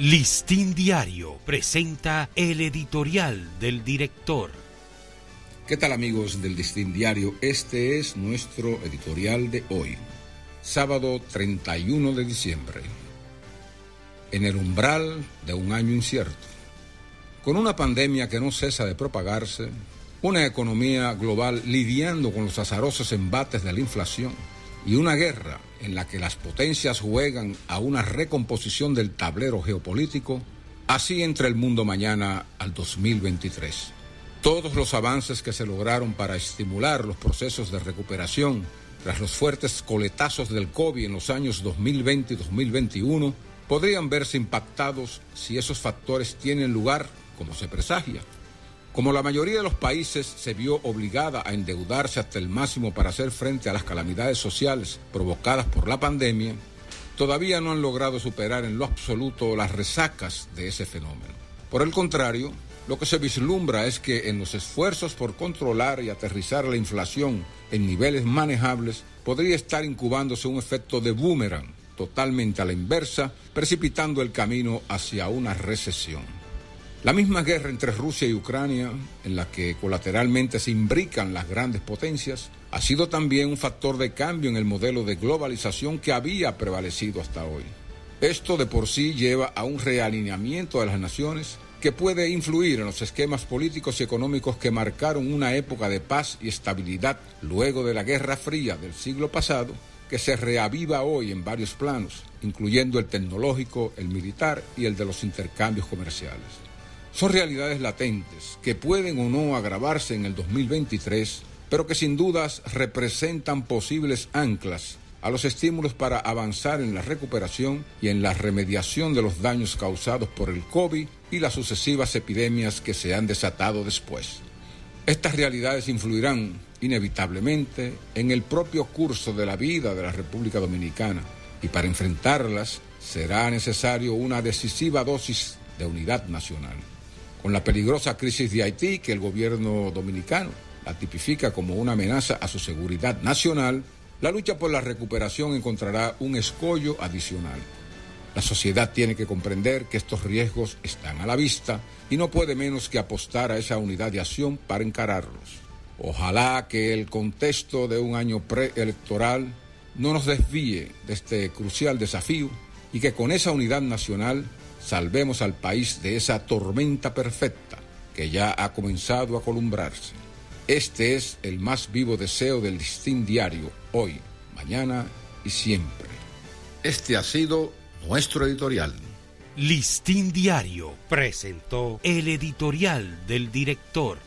Listín Diario presenta el editorial del director. ¿Qué tal amigos del Listín Diario? Este es nuestro editorial de hoy, sábado 31 de diciembre. En el umbral de un año incierto, con una pandemia que no cesa de propagarse, una economía global lidiando con los azarosos embates de la inflación y una guerra en la que las potencias juegan a una recomposición del tablero geopolítico, así entra el mundo mañana al 2023. Todos los avances que se lograron para estimular los procesos de recuperación tras los fuertes coletazos del COVID en los años 2020 y 2021 podrían verse impactados si esos factores tienen lugar como se presagia. Como la mayoría de los países se vio obligada a endeudarse hasta el máximo para hacer frente a las calamidades sociales provocadas por la pandemia, todavía no han logrado superar en lo absoluto las resacas de ese fenómeno. Por el contrario, lo que se vislumbra es que en los esfuerzos por controlar y aterrizar la inflación en niveles manejables podría estar incubándose un efecto de boomerang totalmente a la inversa, precipitando el camino hacia una recesión. La misma guerra entre Rusia y Ucrania, en la que colateralmente se imbrican las grandes potencias, ha sido también un factor de cambio en el modelo de globalización que había prevalecido hasta hoy. Esto de por sí lleva a un realineamiento de las naciones que puede influir en los esquemas políticos y económicos que marcaron una época de paz y estabilidad luego de la Guerra Fría del siglo pasado, que se reaviva hoy en varios planos, incluyendo el tecnológico, el militar y el de los intercambios comerciales. Son realidades latentes que pueden o no agravarse en el 2023, pero que sin dudas representan posibles anclas a los estímulos para avanzar en la recuperación y en la remediación de los daños causados por el COVID y las sucesivas epidemias que se han desatado después. Estas realidades influirán inevitablemente en el propio curso de la vida de la República Dominicana y para enfrentarlas será necesario una decisiva dosis de unidad nacional con la peligrosa crisis de Haití que el gobierno dominicano la tipifica como una amenaza a su seguridad nacional, la lucha por la recuperación encontrará un escollo adicional. La sociedad tiene que comprender que estos riesgos están a la vista y no puede menos que apostar a esa unidad de acción para encararlos. Ojalá que el contexto de un año preelectoral no nos desvíe de este crucial desafío y que con esa unidad nacional salvemos al país de esa tormenta perfecta que ya ha comenzado a columbrarse. Este es el más vivo deseo del listín diario, hoy, mañana y siempre. Este ha sido nuestro editorial. Listín Diario presentó el editorial del director.